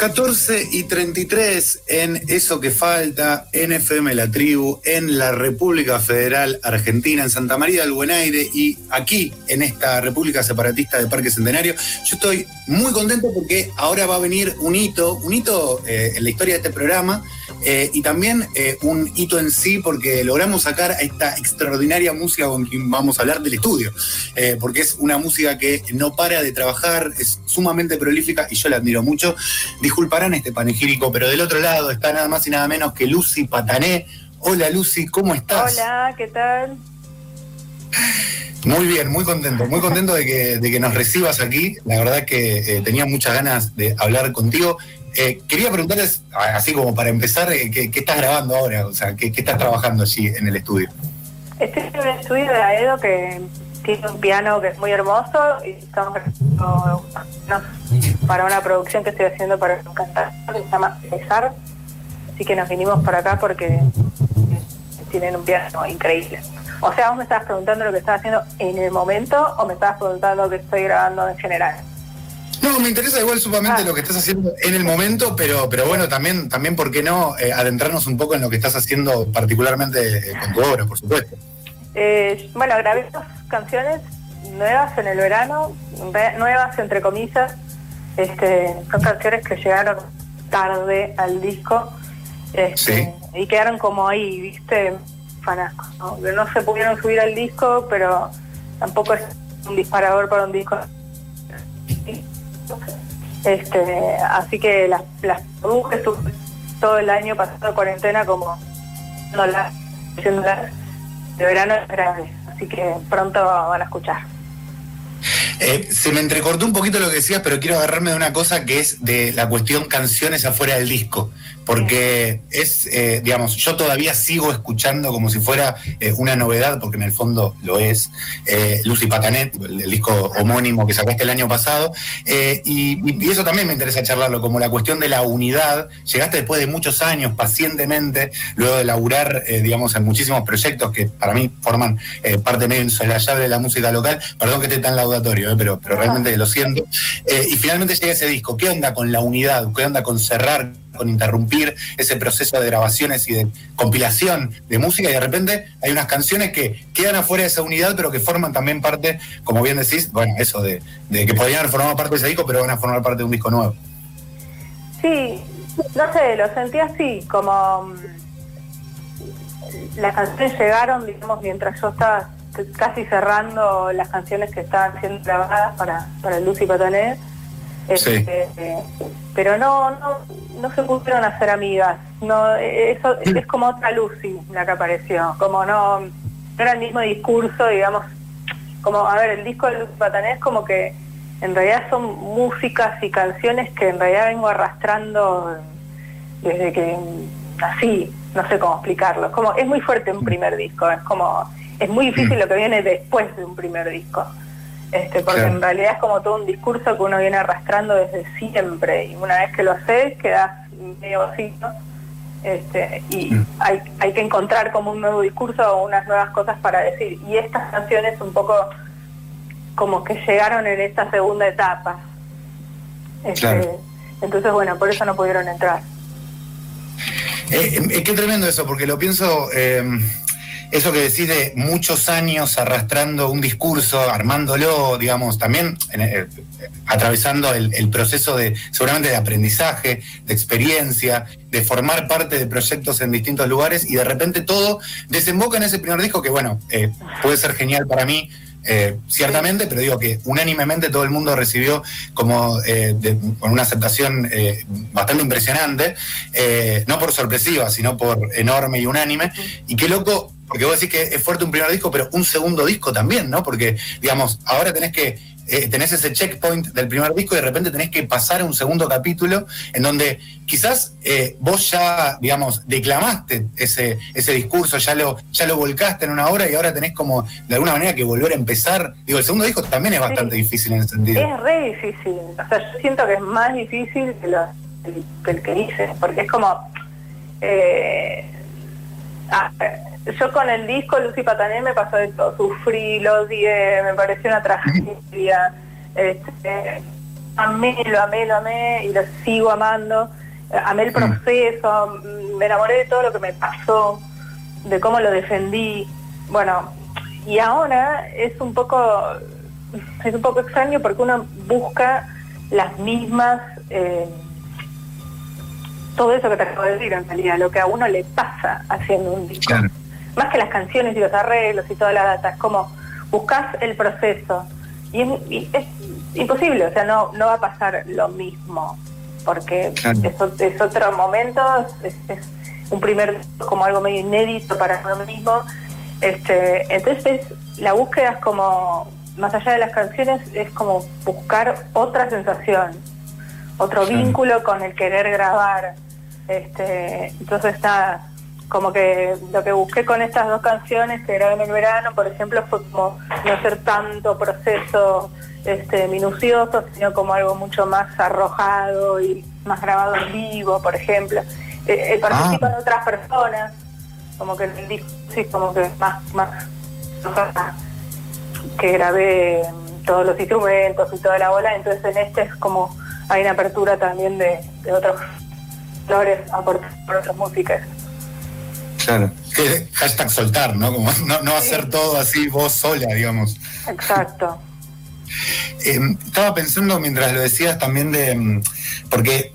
14 y 33 en Eso que falta, en FM La Tribu, en la República Federal Argentina, en Santa María del Buen Aire y aquí en esta República Separatista de Parque Centenario. Yo estoy muy contento porque ahora va a venir un hito, un hito eh, en la historia de este programa eh, y también eh, un hito en sí porque logramos sacar a esta extraordinaria música con quien vamos a hablar del estudio, eh, porque es una música que no para de trabajar, es sumamente prolífica y yo la admiro mucho. Disculparán este panegírico, pero del otro lado está nada más y nada menos que Lucy Patané. Hola Lucy, ¿cómo estás? Hola, ¿qué tal? Muy bien, muy contento, muy contento de que, de que nos recibas aquí. La verdad que tenía muchas ganas de hablar contigo. Eh, quería preguntarles, así como para empezar, eh, ¿qué, estás grabando ahora? O sea, ¿qué, estás trabajando allí en el estudio? Estoy en un estudio de Aedo que tiene un piano que es muy hermoso y estamos grabando para una producción que estoy haciendo para un cantante que se llama César. Así que nos vinimos para acá porque tienen un piano increíble. O sea, vos me estabas preguntando lo que estás haciendo en el momento o me estabas preguntando lo que estoy grabando en general. No, me interesa igual sumamente ah. lo que estás haciendo en el momento, pero, pero bueno, también, también ¿por qué no eh, adentrarnos un poco en lo que estás haciendo particularmente eh, con tu obra, por supuesto? Eh, bueno, grabé dos canciones nuevas en el verano, nuevas entre comillas, este, son canciones que llegaron tarde al disco este, y quedaron como ahí, viste, fanasco, ¿no? no se pudieron subir al disco, pero tampoco es un disparador para un disco este, así que las, las produje todo el año pasado cuarentena como no las de verano es grave, así que pronto van a escuchar. Eh, se me entrecortó un poquito lo que decías, pero quiero agarrarme de una cosa que es de la cuestión canciones afuera del disco. Porque es, eh, digamos, yo todavía sigo escuchando como si fuera eh, una novedad, porque en el fondo lo es, Lucy Patanet, el, disco homónimo que sacaste el año pasado, y, eso también me interesa charlarlo, como la cuestión de la unidad, llegaste después de muchos años, pacientemente, luego de laburar, digamos, en muchísimos proyectos que para mí forman parte medio llave de la música local, perdón que esté tan laudatorio, pero, pero realmente lo siento, y finalmente llega ese disco, ¿qué onda con la unidad? ¿Qué onda con cerrar con interrumpir ese proceso de grabaciones y de compilación de música y de repente hay unas canciones que quedan afuera de esa unidad pero que forman también parte, como bien decís, bueno, eso de, que podrían haber formado parte de ese disco pero van a formar parte de un disco nuevo. Sí, no sé, lo sentí así, como mm, las canciones llegaron, digamos, mientras yo estaba casi cerrando las canciones que estaban siendo grabadas para, para Lucy Patané. Este, pero no, no, no se pudieron hacer amigas. No, eso es como otra Lucy la que apareció. Como no, no era el mismo discurso, digamos. Como, a ver, el disco de Lucy Patané es como que en realidad son músicas y canciones que en realidad vengo arrastrando desde que así, no sé cómo explicarlo. como, es muy fuerte un primer disco, es como, es muy difícil lo que viene después de un primer disco. Este, porque en realidad es como todo un discurso que uno viene arrastrando desde siempre y una vez que lo haces quedas medio vacío este, y mm. hay, hay que encontrar como un nuevo discurso o unas nuevas cosas para decir. Y estas canciones un poco como que llegaron en esta segunda etapa. Este, entonces bueno por eso no pudieron entrar. Eh, eh, qué tremendo eso porque lo pienso eh, eso que decís de muchos años arrastrando un discurso, armándolo, digamos, también eh, atravesando el, proceso de, seguramente, de aprendizaje, de experiencia, de formar parte de proyectos en distintos lugares y de repente todo desemboca en ese primer disco que, bueno, eh, puede ser genial para mí, eh, ciertamente, pero digo que unánimemente todo el mundo recibió como eh, con una aceptación eh, bastante impresionante, no por sorpresiva, sino por enorme y unánime. Y qué loco, porque vos decís que es fuerte un primer disco, pero un segundo disco también, ¿no? Porque, digamos, ahora tenés que eh, tenés ese checkpoint del primer disco y de repente tenés que pasar a un segundo capítulo en donde quizás eh, vos ya, digamos, declamaste ese, ese discurso, ya lo, ya lo volcaste en una hora y ahora tenés como de alguna manera que volver a empezar. Digo, el segundo disco también es bastante difícil en ese sentido. Es re difícil. O sea, yo siento que es más difícil que, el, que hice, porque es como... Eh, ah, yo con el disco Lucy Patané me pasó de todo, sufrí, lo odié, me pareció una tragedia, este, amé, lo amé, lo amé y lo sigo amando, amé el mm. proceso, me enamoré de todo lo que me pasó, de cómo lo defendí, bueno, y ahora es un poco, es un poco extraño porque uno busca las mismas... Eh, todo eso que te acabo de decir en realidad, lo que a uno le pasa haciendo un disco más que las canciones y los arreglos y toda la data, es como buscas el proceso. Y es, imposible, o sea, no, no va a pasar lo mismo, porque es, otro momento, es, un primer como algo medio inédito para uno mismo. Este, entonces la búsqueda es como, más allá de las canciones, es como buscar otra sensación, otro vínculo con el querer grabar. Este, entonces está como que lo que busqué con estas dos canciones que grabé en el verano, por ejemplo, fue como no hacer tanto proceso este, minucioso, sino como algo mucho más arrojado y más grabado en vivo, por ejemplo. Eh, eh participo de ah. otras personas, como que el disco sí, como que más, más que grabé todos los instrumentos y toda la bola, entonces en este es como hay una apertura también de, otros flores aportados por otras músicas. Claro. Que hashtag soltar, ¿no? Como no, hacer todo así vos sola, digamos. Exacto. Em, estaba pensando mientras lo decías también de. Em, porque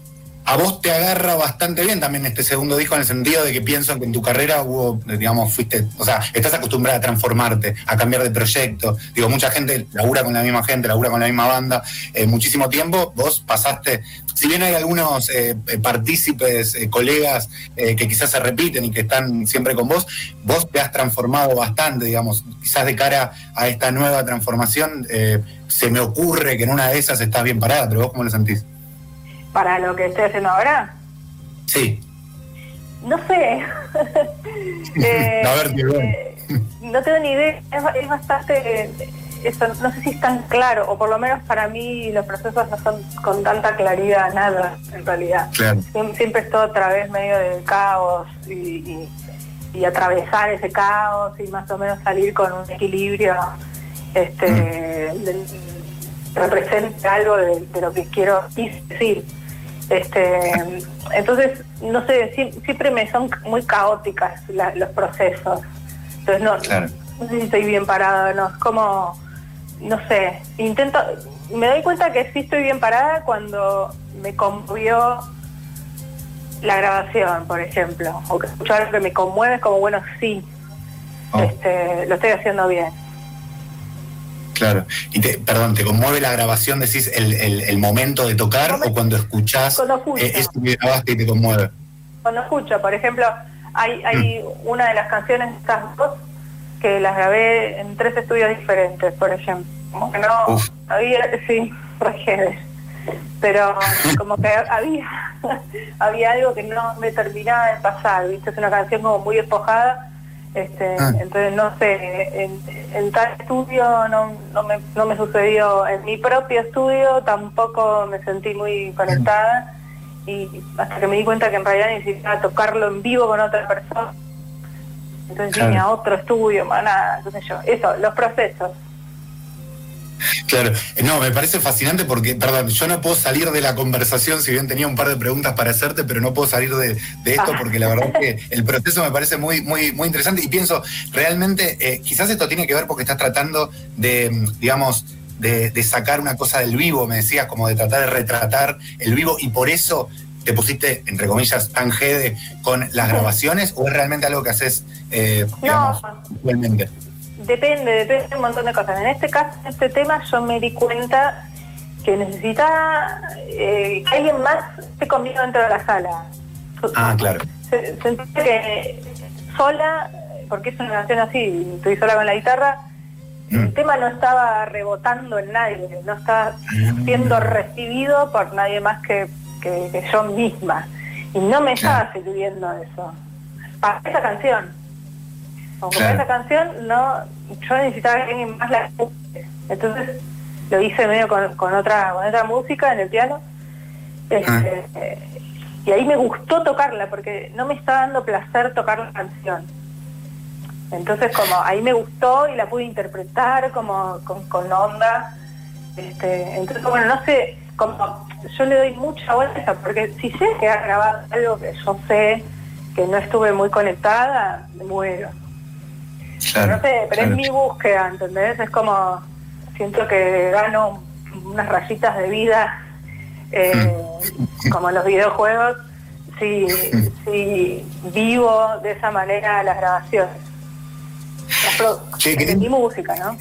a vos te agarra bastante bien también este segundo disco en el sentido de que pienso que en tu carrera hubo, digamos, fuiste, o sea, estás acostumbrada a transformarte, a cambiar de proyecto. Digo, mucha gente labura con la misma gente, labura con la misma banda. Eh, muchísimo tiempo vos pasaste, si bien hay algunos eh, eh, partícipes, colegas que quizás se repiten y que están siempre con vos, vos te has transformado bastante, digamos, quizás de cara a esta nueva transformación, se me ocurre que en una de esas estás bien parada, pero vos cómo lo sentís? Para lo que estoy haciendo ahora? Sí. No sé. eh, A ver, eh, no tengo ni idea. Es, bastante. Eso, no sé si es tan claro, o por lo menos para mí los procesos no son con tanta claridad nada, en realidad. Siempre, es todo a través medio del caos y, atravesar ese caos y más o menos salir con un equilibrio este, mm. represente algo de, de, lo que quiero decir. Este, entonces, no sé, siempre me son muy caóticas los procesos. Entonces, no, no sé si estoy bien parada, no, es como, no sé, intento, me doy cuenta que sí estoy bien parada cuando me conmovió la grabación, por ejemplo, o que escucho algo que me conmueve, como, bueno, sí, oh. este, lo estoy haciendo bien. Claro. Y te, perdón, ¿te conmueve la grabación, decís, el, el, momento de tocar o cuando escuchás eh, eso que grabaste y te conmueve? Cuando escucho, por ejemplo, hay, hay mm. una de las canciones estas dos que las grabé en tres estudios diferentes, por ejemplo. Como que no había, sí, regedes. Pero como que había, había algo que no me terminaba de pasar, ¿viste? Es una canción como muy despojada este, ah. Entonces, no sé, en, tal estudio no, no, me, no me sucedió, en mi propio estudio tampoco me sentí muy conectada y hasta que me di cuenta que en realidad necesitaba tocarlo en vivo con otra persona. Entonces vine a otro estudio, nada, qué sé yo. Eso, los procesos. Claro, no, me parece fascinante porque, perdón, yo no puedo salir de la conversación, si bien tenía un par de preguntas para hacerte, pero no puedo salir de, esto ah. porque la verdad es que el proceso me parece muy, muy, muy interesante y pienso, realmente, eh, quizás esto tiene que ver porque estás tratando de, digamos, de, sacar una cosa del vivo, me decías, como de tratar de retratar el vivo y por eso te pusiste, entre comillas, tan jede con las grabaciones o es realmente algo que haces, eh, digamos, no, depende, depende de un montón de cosas. En este caso, en este tema, yo me di cuenta que necesitaba eh, que alguien más esté conmigo dentro de la sala. Ah, claro. Sentí que sola, porque es una canción así, estoy sola con la guitarra, el mm. tema no estaba rebotando en nadie, no estaba siendo recibido por nadie más que, yo misma. Y no me estaba sirviendo eso. Para esa canción. Aunque para esa canción no, yo necesitaba que alguien más la escuche. Entonces lo hice medio con, otra, con otra música en el piano. Este, ah. y ahí me gustó tocarla porque no me estaba dando placer tocar la canción. Entonces como ahí me gustó y la pude interpretar como con, onda. Este, entonces bueno, no sé, como yo le doy mucha vuelta porque si sé que ha grabado algo que yo sé que no estuve muy conectada, me muero. No sé, pero es mi búsqueda, ¿entendés? Es como, siento que gano unas rayitas de vida, eh, mm. como en los videojuegos, si, si vivo de esa manera las grabaciones mi música, ¿no?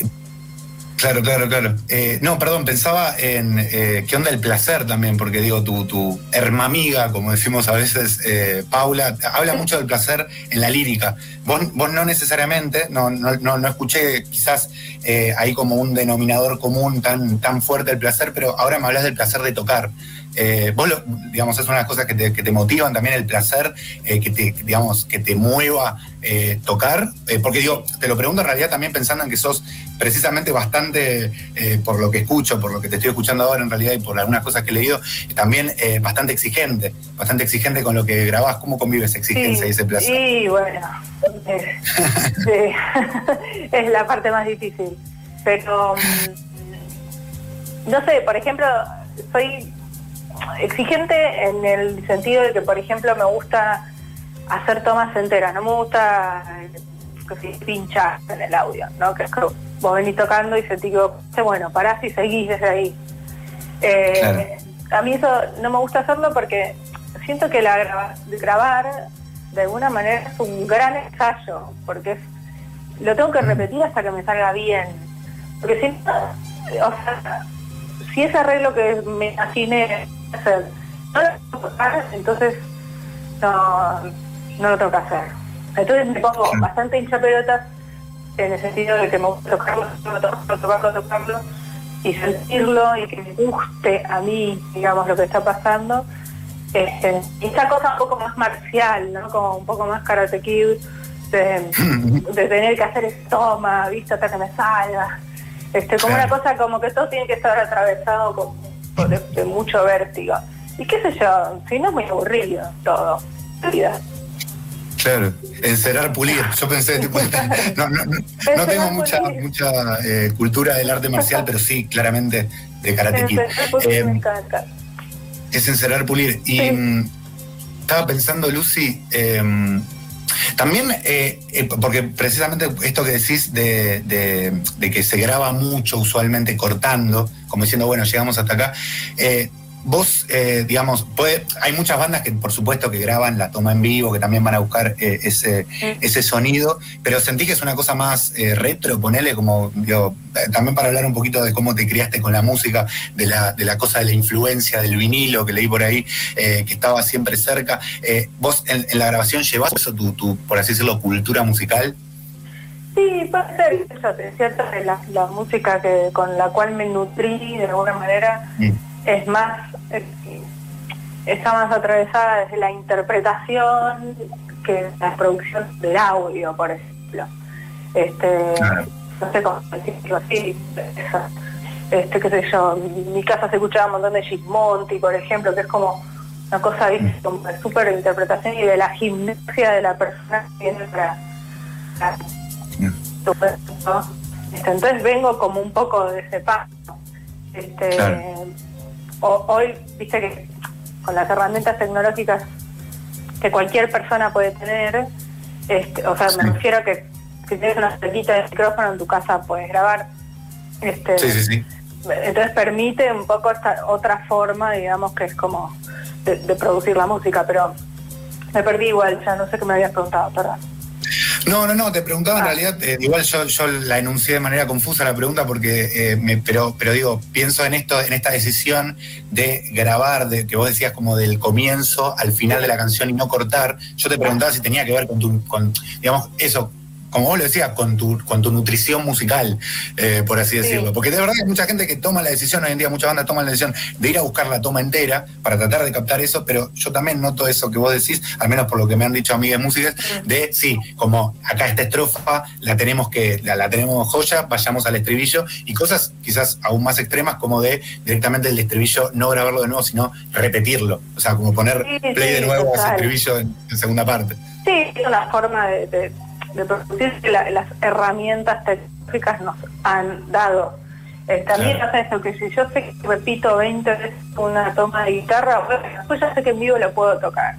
Claro, claro, claro. Eh, no, perdón, pensaba en eh, qué onda el placer también, porque digo, tu, tu hermamiga, como decimos a veces, eh, Paula, habla mucho del placer en la lírica. Vos, vos no necesariamente, no, no, no, escuché quizás ahí como un denominador común tan, tan fuerte el placer, pero ahora me hablas del placer de tocar. Eh, vos, digamos, es una de las cosas que te, motivan también el placer, eh, que, te, digamos, que te mueva eh, tocar, porque digo, te lo pregunto en realidad también pensando en que sos precisamente bastante, por lo que escucho, por lo que te estoy escuchando ahora en realidad y por algunas cosas que he leído, también bastante exigente, bastante exigente con lo que grabás. ¿Cómo convive esa exigencia y ese placer? Sí, bueno, es la parte más difícil, pero mm, no sé, por ejemplo, soy exigente en el sentido de que, por ejemplo, me gusta hacer tomas enteras, no me gusta que se pincha en el audio, ¿no? Que es que vos venís tocando y sentís que, bueno, parás y seguís desde ahí. Eh, a mí eso no me gusta hacerlo porque siento que la grabar de alguna manera es un gran ensayo, porque lo tengo que repetir hasta que me salga bien. Porque si o sea, si ese arreglo que me imaginé hacer. No lo tengo que hacer, entonces no, no lo tengo que hacer. Entonces me pongo bastante hincha pelotas en el sentido de que me gusta tocarlo, tocarlo, tocarlo, tocarlo y sentirlo y que me guste a mí, digamos, lo que está pasando. Este, esta cosa un poco más marcial, ¿no? Como un poco más karate kid, de, tener que hacer estoma, vista hasta que me salga. Este, como una cosa como que todo tiene que estar atravesado con de, mucho vértigo. Y qué sé yo, si no es muy aburrido todo. Vida. Claro, encerar, pulir. Yo pensé, no, no, no, tengo mucha, mucha eh, cultura del arte marcial, pero sí, claramente, de karate kid. Eh, es encerar, pulir. Y mm, estaba pensando, Lucy, em, también, eh, porque precisamente esto que decís de, de, que se graba mucho usualmente cortando, como diciendo, bueno, llegamos hasta acá. Eh, vos, eh, digamos, puede, hay muchas bandas que por supuesto que graban la toma en vivo, que también van a buscar eh, ese, ese sonido, pero sentí que es una cosa más retro, ponele como, digo, también para hablar un poquito de cómo te criaste con la música, de la, de la cosa de la influencia del vinilo que leí por ahí, que estaba siempre cerca. ¿Vos en, la grabación llevas eso, tu, tu, por así decirlo, cultura musical? Sí, puede ser eso, es cierto la, la música que con la cual me nutrí de alguna manera mm. es más, está más atravesada desde la interpretación que la producción del audio, por ejemplo. Este, no sé cómo decirlo así, este, qué sé yo, en mi casa se escuchaba un montón de Gismonti, por ejemplo, que es como una cosa mm. como de súper interpretación y de la gimnasia de la persona que viene para este, entonces vengo como un poco de ese paso. Este, hoy, viste que con las herramientas tecnológicas que cualquier persona puede tener, este, o sea, me refiero a que si tienes una cerquita de micrófono en tu casa puedes grabar. Este, Entonces permite un poco esta otra forma, digamos, que es como de, producir la música, pero me perdí igual, ya no sé qué me habías preguntado, perdón. No, no, no, te preguntaba en ah. realidad, eh, igual yo, yo, la enuncié de manera confusa la pregunta porque, eh, me, pero, pero digo, pienso en esto, en esta decisión de grabar, de que vos decías como del comienzo al final de la canción y no cortar. Yo te preguntaba si tenía que ver con tu, con, digamos, eso, como vos lo decías, con tu, con tu nutrición musical, eh, por así decirlo. Porque de verdad hay mucha gente que toma la decisión, hoy en día muchas bandas toman la decisión de ir a buscar la toma entera para tratar de captar eso, pero yo también noto eso que vos decís, al menos por lo que me han dicho amigas músicas, de sí, como acá esta estrofa la tenemos que, la, tenemos joya, vayamos al estribillo, y cosas quizás aún más extremas como de directamente el estribillo no grabarlo de nuevo, sino repetirlo. O sea, como poner play de nuevo a ese estribillo en, segunda parte. Sí, es una forma de de producir que las herramientas tecnológicas nos han dado. Eh, también hace eso, que si yo sé que repito 20 veces una toma de guitarra, pues ya sé que en vivo lo puedo tocar.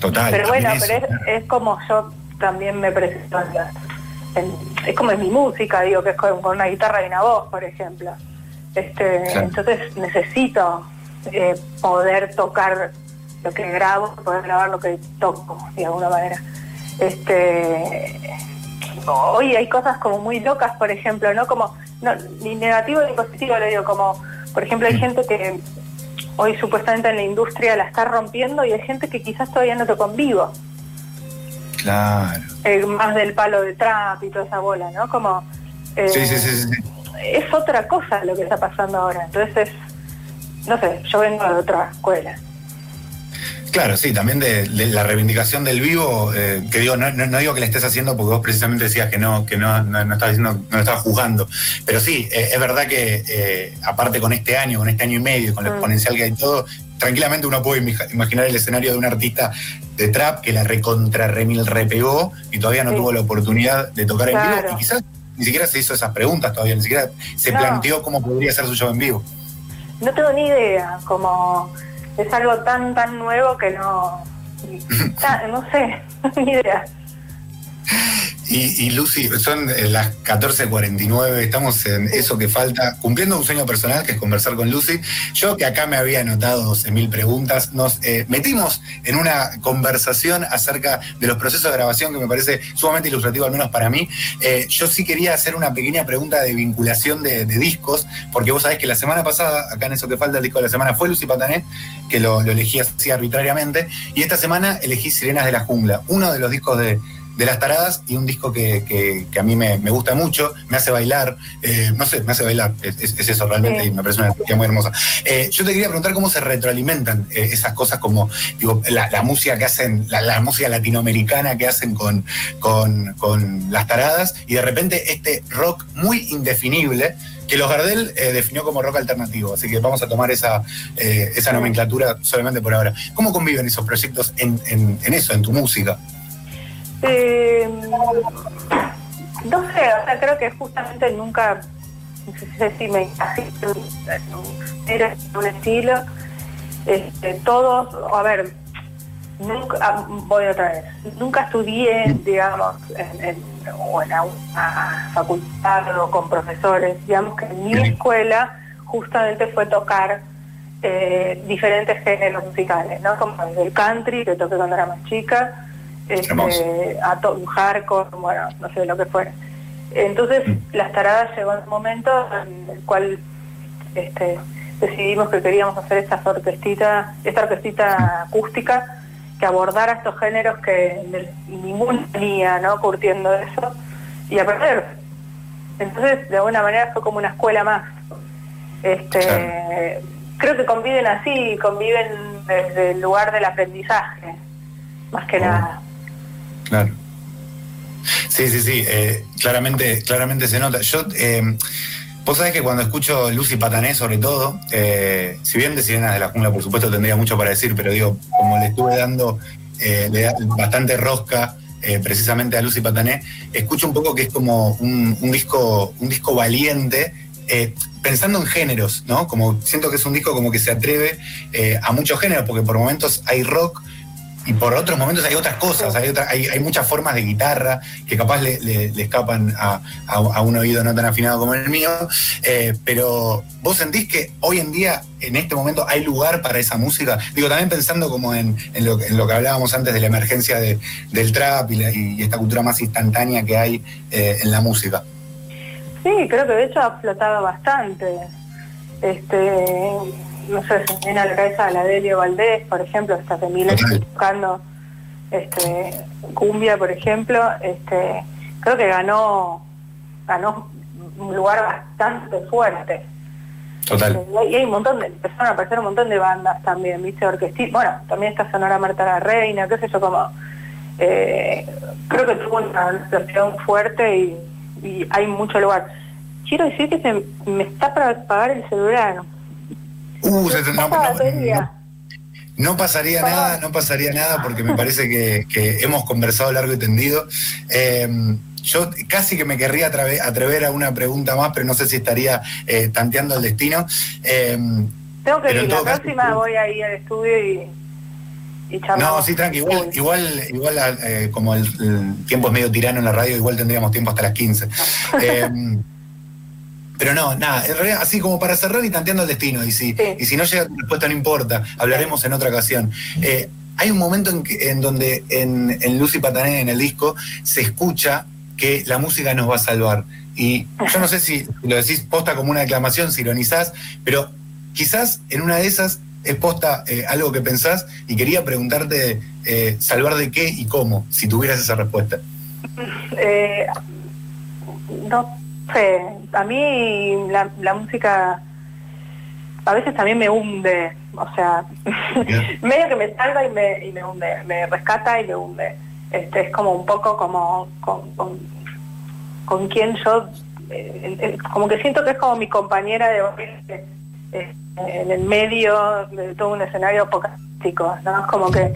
Total. Pero bueno, pero es, como yo también me presento es como es mi música, digo, que es con, una guitarra y una voz, por ejemplo. Este, Entonces necesito eh, poder tocar lo que grabo, poder grabar lo que toco, de alguna manera. Este, hoy hay cosas como muy locas, por ejemplo, ¿no? Como, no, ni negativo ni positivo, le digo, como, por ejemplo, hay mm. gente que hoy supuestamente en la industria la está rompiendo y hay gente que quizás todavía no tocó en vivo. Claro. Eh, más del palo de trap y toda esa bola, ¿no? Como... Eh, sí, sí, sí, Es otra cosa lo que está pasando ahora. Entonces, no sé, yo vengo de otra escuela. Claro, sí, también de, la reivindicación del vivo, eh, que digo, no, digo que le estés haciendo porque vos precisamente decías que no, que no, no, estabas diciendo, no estabas juzgando. Pero sí, eh, es verdad que eh, aparte con este año, con este año y medio, con lo mm. exponencial que hay todo, tranquilamente uno puede imaginar el escenario de un artista de trap que la recontra remil repegó y todavía no tuvo la oportunidad de tocar en vivo. Y quizás ni siquiera se hizo esas preguntas todavía, ni siquiera se planteó cómo podría ser su show en vivo. No tengo ni idea, como es algo tan, tan nuevo que no, no sé, ni idea. Y, Lucy, son eh, las 14.49, estamos en eso que falta, cumpliendo un sueño personal que es conversar con Lucy. Yo que acá me había anotado 12.000 preguntas, nos eh, metimos en una conversación acerca de los procesos de grabación que me parece sumamente ilustrativo, al menos para mí. Eh, yo sí quería hacer una pequeña pregunta de vinculación de, discos, porque vos sabés que la semana pasada, acá en eso que falta el disco de la semana, fue Lucy Patané, que lo elegí así arbitrariamente, y esta semana elegí Sirenas de la Jungla, uno de los discos de de las taradas y un disco que, a mí me, gusta mucho, me hace bailar, eh, no sé, me hace bailar, es, eso realmente y me parece una música muy hermosa. Eh, yo te quería preguntar cómo se retroalimentan eh, esas cosas como digo, la, música que hacen, la, música latinoamericana que hacen con, con, las taradas y de repente este rock muy indefinible que los Gardel definió como rock alternativo, así que vamos a tomar esa, esa nomenclatura solamente por ahora. ¿Cómo conviven esos proyectos en, en eso, en tu música? Eh, no sé, o sea, creo que justamente nunca, no sé si me era un estilo, este, todos, a ver, nunca, ah, voy otra vez, nunca estudié, digamos, en, en, una facultad o con profesores, digamos que en mi escuela justamente fue tocar eh, diferentes géneros musicales, ¿no? Como el country, que toqué cuando era más chica, este, a un hardcore, bueno, no sé lo que fuera. Entonces, mm. las taradas llegó un momento en el cual este, decidimos que queríamos hacer esta orquestita, esta orquestita acústica que abordara estos géneros que ningún tenía, ¿no? Curtiendo eso y aprender. Entonces, de alguna manera fue como una escuela más. Este, Creo que conviven así, conviven desde el lugar del aprendizaje, más que nada. Claro. Sí, sí, sí, eh, claramente, claramente se nota. Yo, eh, vos sabés que cuando escucho Lucy Patané, sobre todo, eh, si bien de Sirenas de la Jungla, por supuesto, tendría mucho para decir, pero digo, como le estuve dando bastante rosca precisamente a Lucy Patané, escucho un poco que es como un, disco, un disco valiente. pensando en géneros, ¿no? Como siento que es un disco como que se atreve a muchos géneros, porque por momentos hay rock, y por otros momentos hay otras cosas, hay, hay, muchas formas de guitarra que capaz le, escapan a, un oído no tan afinado como el mío, eh, pero vos sentís que hoy en día, en este momento, hay lugar para esa música. Digo, también pensando como en, lo, que hablábamos antes de la emergencia del trap y, esta cultura más instantánea que hay eh, en la música. Sí, creo que de hecho ha flotado bastante. Este, no sé, se me viene a la cabeza la Delio Valdés, por ejemplo, hasta de mil buscando este, cumbia, por ejemplo, este, creo que ganó, ganó un lugar bastante fuerte. Total. Este, y hay un montón de, empezaron a aparecer un montón de bandas también, viste, orquestil, bueno, también está Sonora Marta la Reina, qué sé yo, como, eh, creo que tuvo una explosión fuerte y, y hay mucho lugar. Quiero decir que se me está para pagar el celular. Uh, no, pasaría nada, no pasaría nada porque me parece que, hemos conversado largo y tendido. Em, yo casi que me querría atrever a una pregunta más, pero no sé si estaría eh, tanteando el destino. Em, Tengo que ir, la próxima voy a ir al estudio y, y No, sí, tranqui, igual, igual, igual eh, como el, tiempo es medio tirano en la radio, igual tendríamos tiempo hasta las 15. Pero no, nada, en realidad, así como para cerrar y tanteando el destino, y si, y si no llega tu respuesta, no importa, hablaremos en otra ocasión. Eh, hay un momento en, en donde en, en, Lucy Patané, en el disco, se escucha que la música nos va a salvar. Y yo no sé si lo decís posta como una declamación, si ironizás, pero quizás en una de esas es posta eh, algo que pensás y quería preguntarte eh, salvar de qué y cómo, si tuvieras esa respuesta. no Sí, a mí la, música a veces también me hunde, o sea, medio que me salva y me, y me hunde, me rescata y me hunde. Este, es como un poco como con, con, quien yo, eh, como que siento que es como mi compañera de eh, en el medio de todo un escenario apocalíptico, ¿no? Es como que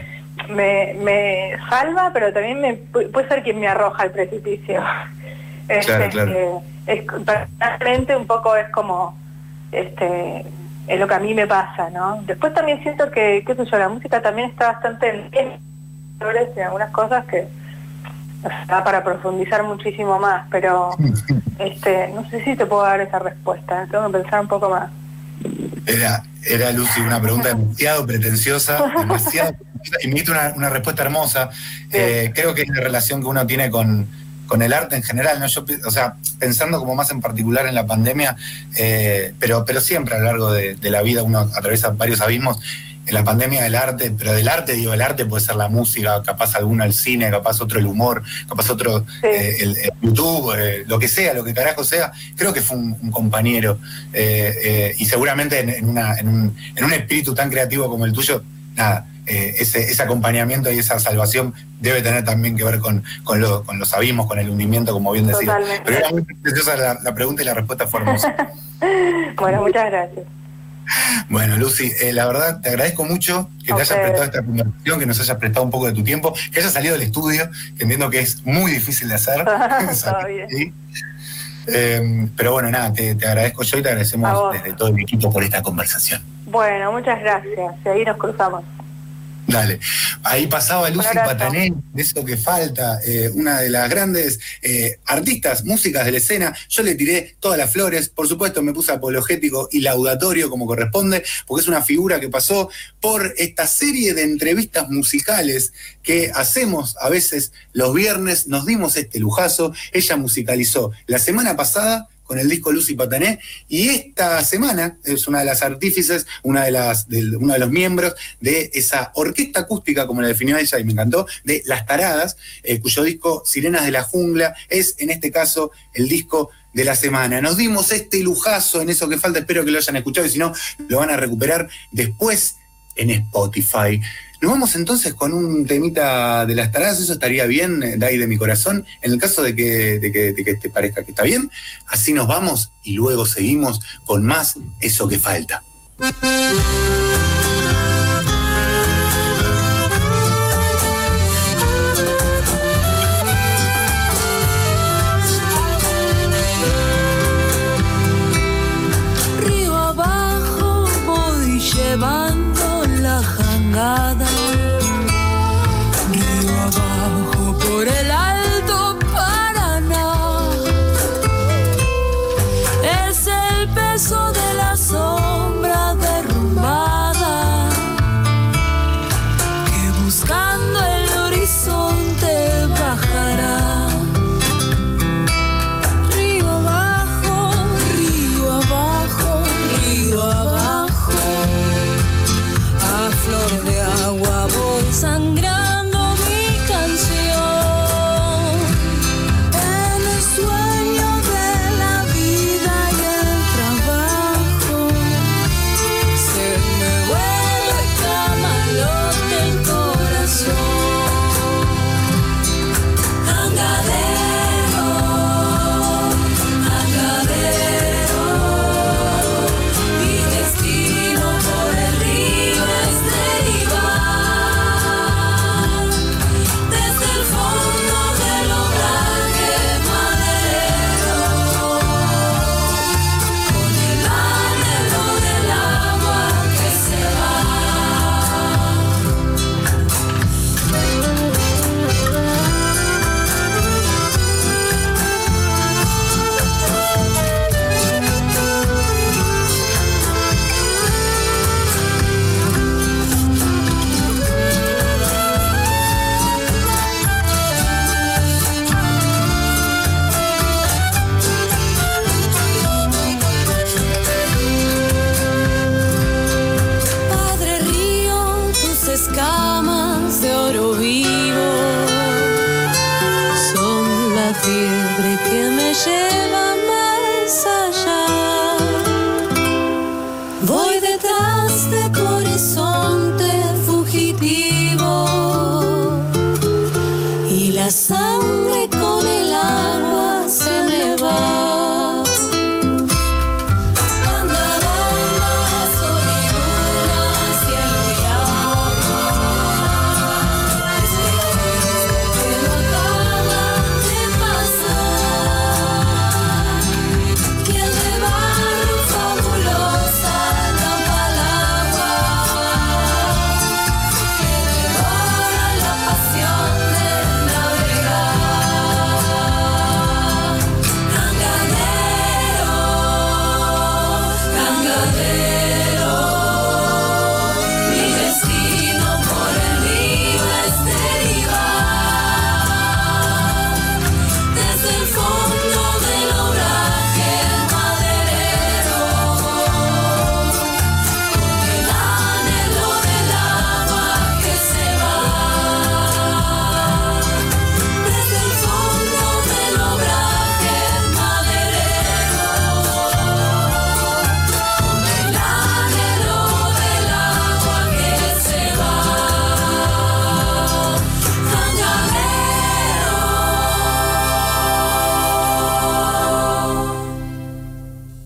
me, me salva, pero también me, puede ser quien me arroja al precipicio. Claro, claro es personalmente un poco es como este es lo que a mí me pasa, ¿no? Después también siento que, qué sé yo, la música también está bastante en en algunas cosas que da para profundizar muchísimo más, pero este no sé si te puedo dar esa respuesta, tengo que pensar un poco más. Era, era Lucy, una pregunta demasiado pretenciosa, demasiado y me diste una, respuesta hermosa. Eh, creo que es la relación que uno tiene con, con el arte en general, ¿no? Yo, o sea, pensando como más en particular en la pandemia, eh, pero, pero siempre a lo largo de, la vida uno atraviesa varios abismos. En la pandemia del arte, pero del arte, digo, el arte puede ser la música, capaz alguno el cine, capaz otro el humor, capaz otro eh, el, YouTube, eh, lo que sea, lo que carajo sea, creo que fue un, compañero. y seguramente en, una, en, un, en un espíritu tan creativo como el tuyo, nada, eh, ese, acompañamiento y esa salvación debe tener también que ver con, con, los abismos, con el hundimiento, como bien decía. Pero era muy preciosa la, pregunta y la respuesta fue hermosa. bueno, muchas gracias. Bueno, Lucy, eh, la verdad te agradezco mucho que te hayas prestado esta conversación, que nos hayas prestado un poco de tu tiempo, que hayas salido del estudio, que entiendo que es muy difícil de hacer. Eh, pero bueno, nada, te, agradezco yo y te agradecemos desde todo el equipo por esta conversación. Bueno, muchas gracias. Y ahí nos cruzamos. Dale. Ahí pasaba Lucy Patané, eso que falta, eh, una de las grandes eh, artistas, músicas de la escena. Yo le tiré todas las flores, por supuesto me puse apologético y laudatorio como corresponde, porque es una figura que pasó por esta serie de entrevistas musicales que hacemos a veces los viernes. Nos dimos este lujazo. Ella musicalizó la semana pasada con el disco Lucy Patané. Y esta semana es una de las artífices, una de las, uno de los miembros de esa orquesta acústica, como la definió ella y me encantó, de Las Taradas, eh, cuyo disco Sirenas de la Jungla es en este caso el disco de la semana. Nos dimos este lujazo en eso que falta, espero que lo hayan escuchado y si no, lo van a recuperar después en Spotify. Nos vamos entonces con un temita de las taradas, eso estaría bien, eh, de ahí de mi corazón. En el caso de que, de que, te parezca que está bien, así nos vamos y luego seguimos con más eso que falta.